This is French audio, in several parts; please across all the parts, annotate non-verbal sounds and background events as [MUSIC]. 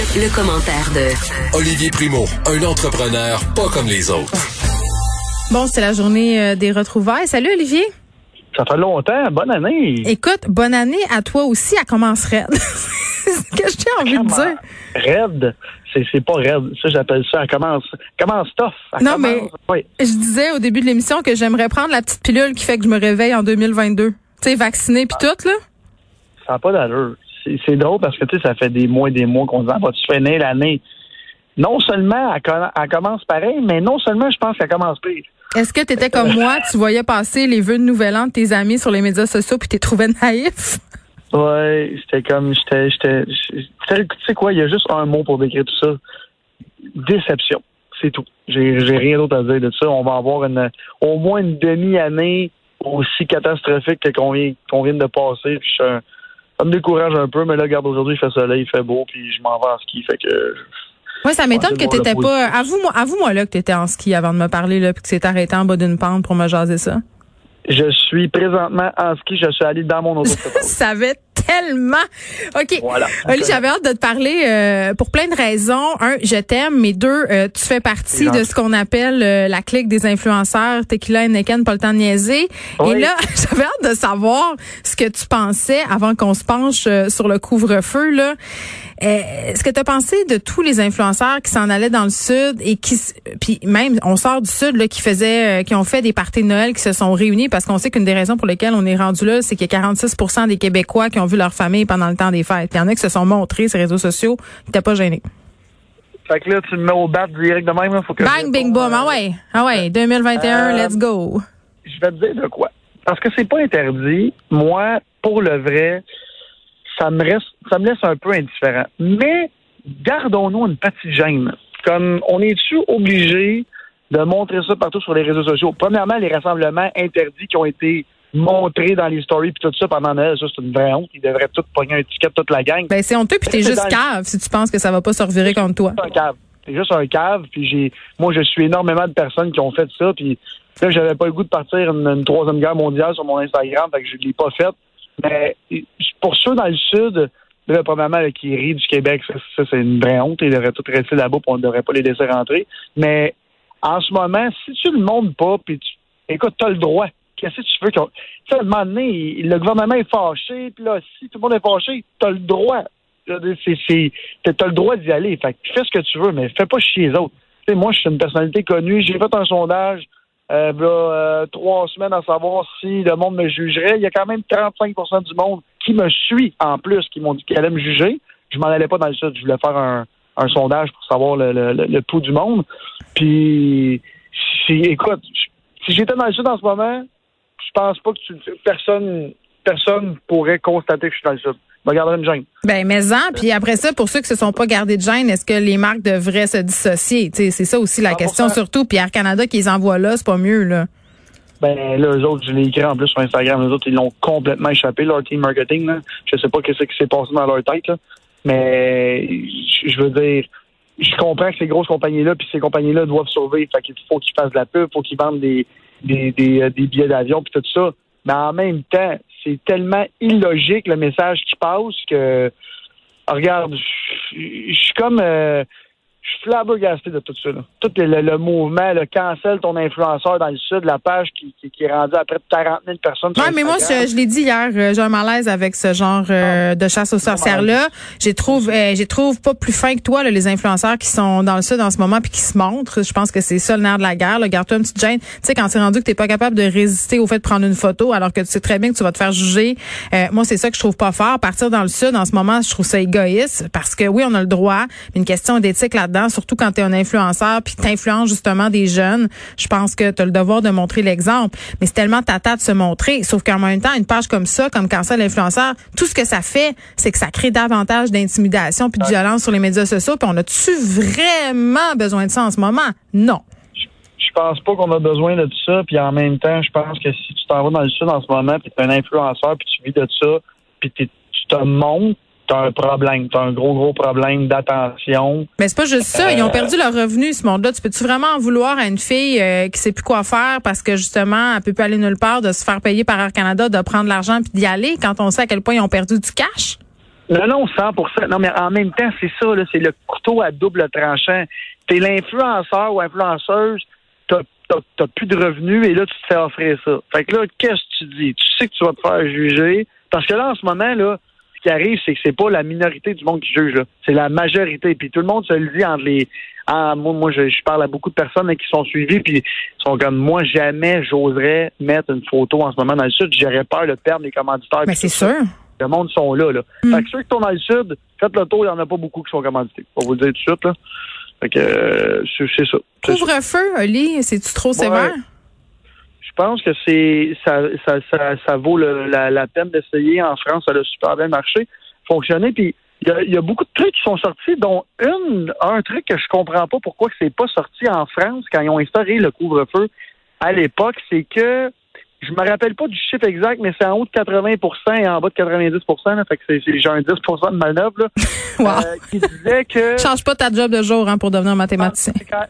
Le, le commentaire de Olivier Primo, un entrepreneur pas comme les autres. Bon, c'est la journée euh, des retrouvailles. Salut Olivier. Ça fait longtemps. Bonne année. Écoute, bonne année à toi aussi. Elle commence raide. [LAUGHS] c'est ce que j'ai envie de dire? Raide, c'est, c'est pas raide. Ça, j'appelle ça. Elle commence, commence tough. Elle Non, commence- mais- Oui. Je disais au début de l'émission que j'aimerais prendre la petite pilule qui fait que je me réveille en 2022. Tu sais, vaccinée puis tout, là. Ça n'a pas d'allure. C'est, drôle parce que, tu sais, ça fait des mois et des mois qu'on dit, ah, vas-tu finir l'année? Non seulement elle, commence pareil, mais non seulement je pense qu'elle commence pire. Est-ce que tu étais comme moi, tu voyais passer les vœux de nouvel an de tes amis sur les médias sociaux puis t'es trouvé naïf? Ouais, c'était comme, j'étais, j'étais, j'étais- tu sais quoi, il y a juste un mot pour décrire tout ça. Déception. C'est tout. J'ai, j'ai rien d'autre à dire de ça. On va avoir une, au moins une demi-année aussi catastrophique que qu'on vient, qu'on vient de passer. Puis je, suis un- ça me décourage un peu, mais là, regarde, aujourd'hui, il fait soleil, il fait beau, puis je m'en vais en ski. Fait que, Ouais, ça m'étonne que t'étais le pas. Avoue-moi, avoue-moi là que t'étais en ski avant de me parler là, puis que tu t'es arrêté en bas d'une pente pour me jaser ça. je suis présentement en ski, je suis allé dans mon auto. [LAUGHS] Je savais tellement. OK. Voilà. Oli, j'avais hâte de te parler euh, pour plein de raisons. Un, je t'aime, mais deux, euh, tu fais partie de ce qu'on appelle euh, la clique des influenceurs Tequila et Neken, pas le temps de niaiser. Et là, [LAUGHS] j'avais hâte de savoir ce que tu pensais avant qu'on se penche euh, sur le couvre-feu. là. Euh, ce que tu as pensé de tous les influenceurs qui s'en allaient dans le sud et qui puis même on sort du sud là qui faisaient euh, qui ont fait des parties de Noël qui se sont réunis? Parce qu'on sait qu'une des raisons pour lesquelles on est rendu là c'est qu'il y a 46 des Québécois qui ont vu leur famille pendant le temps des fêtes. Il y en a qui se sont montrés sur les réseaux sociaux, n'étaient pas gênés. Fait que là, tu me mets au bat direct de même, là, faut que Bang bing boom. Ah ouais. Ah ouais, 2021, Euh, let's go. je vais te dire de quoi. Parce que c'est pas interdit. Moi, pour le vrai, ça me reste, ça me laisse un peu indifférent. Mais gardons-nous une petite gêne. Comme on est-tu obligé de montrer ça partout sur les réseaux sociaux? Premièrement, les rassemblements interdits qui ont été montrés dans les stories puis tout ça pendant Noël, ça c'est une vraie honte. Ils devraient tous pogner un ticket toute la gang. Ben c'est honteux puis t'es juste le- cave si tu penses que ça va pas se revirer contre toi. Un cave. C'est juste un cave. Puis j'ai, moi, je suis énormément de personnes qui ont fait ça. Puis là, j'avais pas le goût de partir une, une troisième guerre mondiale sur mon Instagram, fait que je l'ai pas fait. Mais pour ceux dans le sud, là, premièrement, qui rient du Québec, ça, ça, c'est une vraie honte. Ils devraient tous rester là-bas, on ne devrait pas les laisser rentrer. Mais en ce moment, si tu le montres pas, puis tu, écoute, t'as le droit. Qu'est-ce que tu veux qu'on. Tu sais, à un moment donné, le gouvernement est fâché, puis là, si tout le monde est fâché, t'as le droit. T'as le droit d'y aller. Fais ce que tu veux, mais fais pas chier les autres. Tu sais, moi, je suis une personnalité connue. J'ai fait un sondage, euh, euh, trois semaines à savoir si le monde me jugerait. Il y a quand même 35% du monde qui me suit en plus, qui m'ont dit qu'ils allaient me juger. Je m'en allais pas dans le sud. Je voulais faire un, sondage pour savoir le- le pouls du monde. Puis, si, écoute, si j'étais dans le sud en ce moment, je pense pas que tu, personne, personne pourrait constater que je suis dans le sud. Je me gêne. Ben mais en puis après ça pour ceux qui se sont pas gardés de gêne, est-ce que les marques devraient se dissocier? C'est ça aussi la 100%. question surtout puis Air Canada qui les envoie là, c'est pas mieux là. Ben là, eux autres, je l'ai écrit en plus sur Instagram. Eux autres, ils l'ont complètement échappé, leur team marketing. Là. Je sais pas qu'est-ce qui s'est passé dans leur tête, là. mais je veux dire, je comprends que ces grosses compagnies-là, puis ces compagnies-là doivent survivre. Fait qu'il faut qu'ils fassent de la pub, faut qu'ils vendent des, des, euh, des billets d'avion, puis tout ça. Mais en même temps, c'est tellement illogique le message qui passe que, regarde, je je suis comme... euh, je suis flabbergasté de tout ça. Là. Tout le, le- mouvement, le cancel ton influenceur dans le sud, la page qui, qui, qui est rendue à près de 40 000 personnes. Ouais, mais moi je, je l'ai dit hier, euh, j'ai un malaise avec ce genre euh, de chasse aux sorcières là. J'ai trouve euh, j'ai trouve pas plus fin que toi là, les influenceurs qui sont dans le sud en ce moment puis qui se montrent. Je pense que c'est ça le nerf de la guerre. là. Garde-toi une petite gêne. Tu sais quand c'est rendu que t'es pas capable de résister au fait de prendre une photo alors que tu sais très bien que tu vas te faire juger. Euh, moi c'est ça que je trouve pas fort. Partir dans le sud en ce moment, je trouve ça égoïste parce que oui on a le droit, mais une question d'éthique là-dedans, surtout quand t'es un influenceur puis que t'influences justement des jeunes. Je pense que t'as le devoir de montrer l'exemple. Mais c'est tellement tata de se montrer. Sauf qu'en même temps, une page comme ça, comme Cancel l'influenceur, tout ce que ça fait, c'est que ça crée davantage d'intimidation puis de violence sur les médias sociaux. Puis on a-tu vraiment besoin de ça en ce moment? Non. Je pense pas qu'on a besoin de ça. Puis en même temps, je pense que si tu t'en vas dans le sud en ce moment, puis tu es un influenceur, puis tu vis de ça, puis tu te montres, tu as un problème. Tu as un gros, gros problème d'attention. Mais c'est pas juste ça. Ils ont perdu leur revenu, ce monde-là. Tu peux-tu vraiment en vouloir à une fille euh, qui sait plus quoi faire parce que justement, elle peut plus aller nulle part, de se faire payer par Air Canada, de prendre l'argent puis d'y aller quand on sait à quel point ils ont perdu du cash? Non, non, 100 Non, mais en même temps, c'est ça, là, c'est le couteau à double tranchant. T'es l'influenceur ou influenceuse, t'as t'as plus de revenus et là, tu te fais offrir ça. Fait que là, qu'est-ce que tu dis? Tu sais que tu vas te faire juger. Parce que là, en ce moment, là, ce qui arrive, c'est que c'est pas la minorité du monde qui juge, là. C'est la majorité. Puis tout le monde se le dit entre les. moi, moi je, parle à beaucoup de personnes qui sont suivies, puis sont comme moi, jamais j'oserais mettre une photo en ce moment dans le sud. J'aurais peur de perdre les commanditaires. Mais c'est sûr. Le monde sont là. là. Mm. Fait que ceux qui sont dans le sud, faites le tour, il n'y en a pas beaucoup qui sont commandités. Pour vous le dire tout de suite. Là. Fait que euh, c'est ça. Couvre-feu, Oli, c'est-tu trop sévère? Je pense que c'est ça, ça, ça, ça vaut la, la, peine d'essayer. En France, ça a super bien marché, fonctionné. Puis il y, a, beaucoup de trucs qui sont sortis, dont une, un truc que je comprends pas pourquoi c'est pas sorti en France quand ils ont instauré le couvre-feu à l'époque, c'est que je me rappelle pas du chiffre exact, mais c'est en haut de 80% et en bas de 90 là, fait que c'est j'ai un 10% de manœuvre là, [LAUGHS] wow. euh, qui disait que [LAUGHS] change pas ta job de jour hein, pour devenir mathématicien. Ah,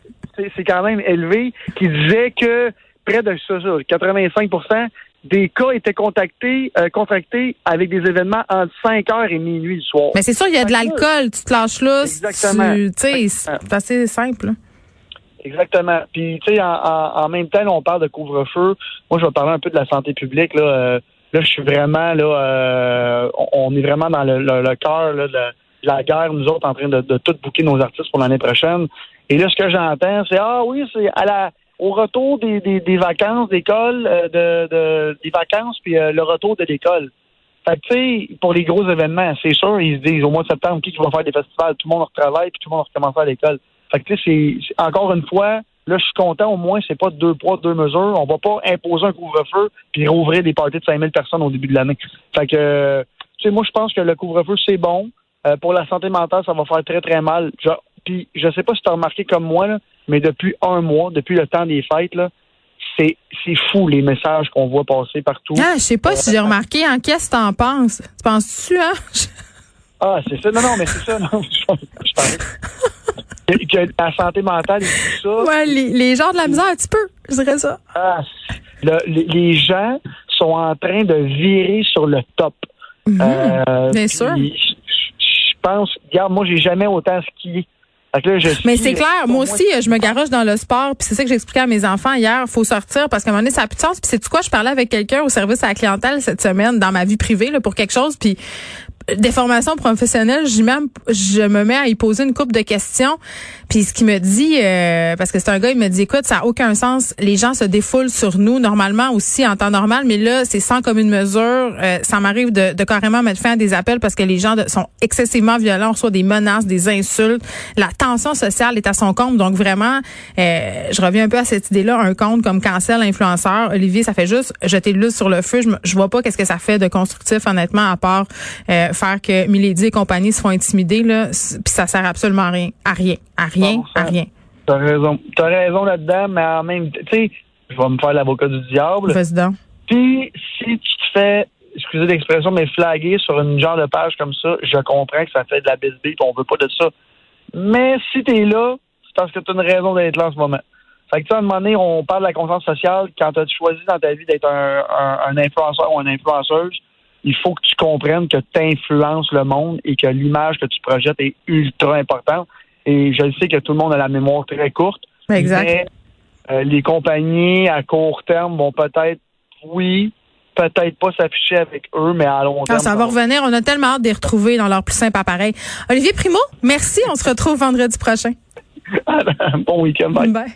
c'est quand, même élevé, qui disait que près de ça, ça 85% des cas étaient contactés, euh, contractés avec des événements entre 5 heures et minuit du soir. Mais c'est sûr, il y a de l'alcool, tu te lâches là. Exactement. Tu sais, c'est assez simple. Là. Exactement. Puis, tu sais, en, même temps, on parle de couvre-feu. Moi, je vais parler un peu de la santé publique. Là, euh, là je suis vraiment, là, euh, on est vraiment dans le, le, cœur de la guerre, nous autres, en train de, tout bouquer nos artistes pour l'année prochaine. Et là, ce que j'entends, c'est ah oui, c'est à la au retour des, des, vacances d'école, euh, de, de, des vacances, puis le retour de l'école. Fait que, tu sais, pour les gros événements, c'est sûr, ils se disent au mois de septembre, qui va faire des festivals, tout le monde retravaille, puis tout le monde recommence à l'école. Fait que, tu sais, encore une fois, là, je suis content, au moins, c'est pas deux poids, deux mesures. On va pas imposer un couvre-feu puis rouvrir des parties de 5000 personnes au début de l'année. Fait que, tu sais, moi, je pense que le couvre-feu, c'est bon. Euh, pour la santé mentale, ça va faire très, très mal. Je sais pas si tu as remarqué comme moi, là, mais depuis un mois, depuis le temps des fêtes, là, c'est, c'est fou les messages qu'on voit passer partout. Ah, je sais pas si j'ai remarqué. En qu'est-ce que t'en penses? Tu penses-tu, hein? [LAUGHS] ah, c'est ça. Non, non, mais c'est ça. Non, je, que la santé mentale et tout ça. Ouais, les, gens de la misère un petit peu, je dirais ça. Ah, les, gens sont en train de virer sur le top. Mhm. Euh, bien sûr. Je pense, regarde, moi, j'ai jamais autant skié. Mais c'est clair, moi aussi, je me garoche dans le sport, puis c'est ça que j'expliquais à mes enfants hier. Faut sortir parce qu'à un moment donné, ça a plus de sens. Puis c'est quoi, je parlais avec quelqu'un au service à la clientèle cette semaine dans ma vie privée là, pour quelque chose, puis des formations professionnelles, même, je me mets à y poser une couple de questions. Puis ce qu'il me dit, euh, parce que c'est un gars, il me dit, écoute, ça a aucun sens. Les gens se défoulent sur nous normalement aussi en temps normal, mais là, c'est sans commune mesure. Euh, ça m'arrive de, de, carrément mettre fin à des appels parce que les gens sont excessivement violents, on des menaces, des insultes. La tension sociale est à son compte. Donc vraiment, euh, je reviens un peu à cette idée-là, un compte comme Cancel Influenceur. Olivier, ça fait juste jeter l'huile sur le feu. Je, je vois pas qu'est-ce que ça fait de constructif, honnêtement, à part faire que Milady et compagnie se font intimider, là, puis ça sert absolument à rien. À rien. À rien. à rien. T'as raison. T'as raison là-dedans, mais en même temps, tu sais, je vais me faire l'avocat du diable. Président. Puis, si tu te fais, excusez l'expression, mais flaguer sur une genre de page comme ça, je comprends que ça fait de la bisbille, on veut pas de ça. Mais si t'es là, c'est parce que t'as une raison d'être là en ce moment. Fait que, tu à un moment donné, on parle de la confiance sociale. Quand tu as choisi dans ta vie d'être un, un influenceur ou une influenceuse, il faut que tu comprennes que tu influences le monde et que l'image que tu projettes est ultra importante. Et je sais que tout le monde a la mémoire très courte. Exact. Mais euh, les compagnies à court terme vont peut-être, oui, peut-être pas s'afficher avec eux, mais à long terme. ça va revenir. On a tellement hâte de les retrouver dans leur plus simple appareil. Olivier Primo, merci. On se retrouve vendredi prochain. [LAUGHS] bon week-end. bye.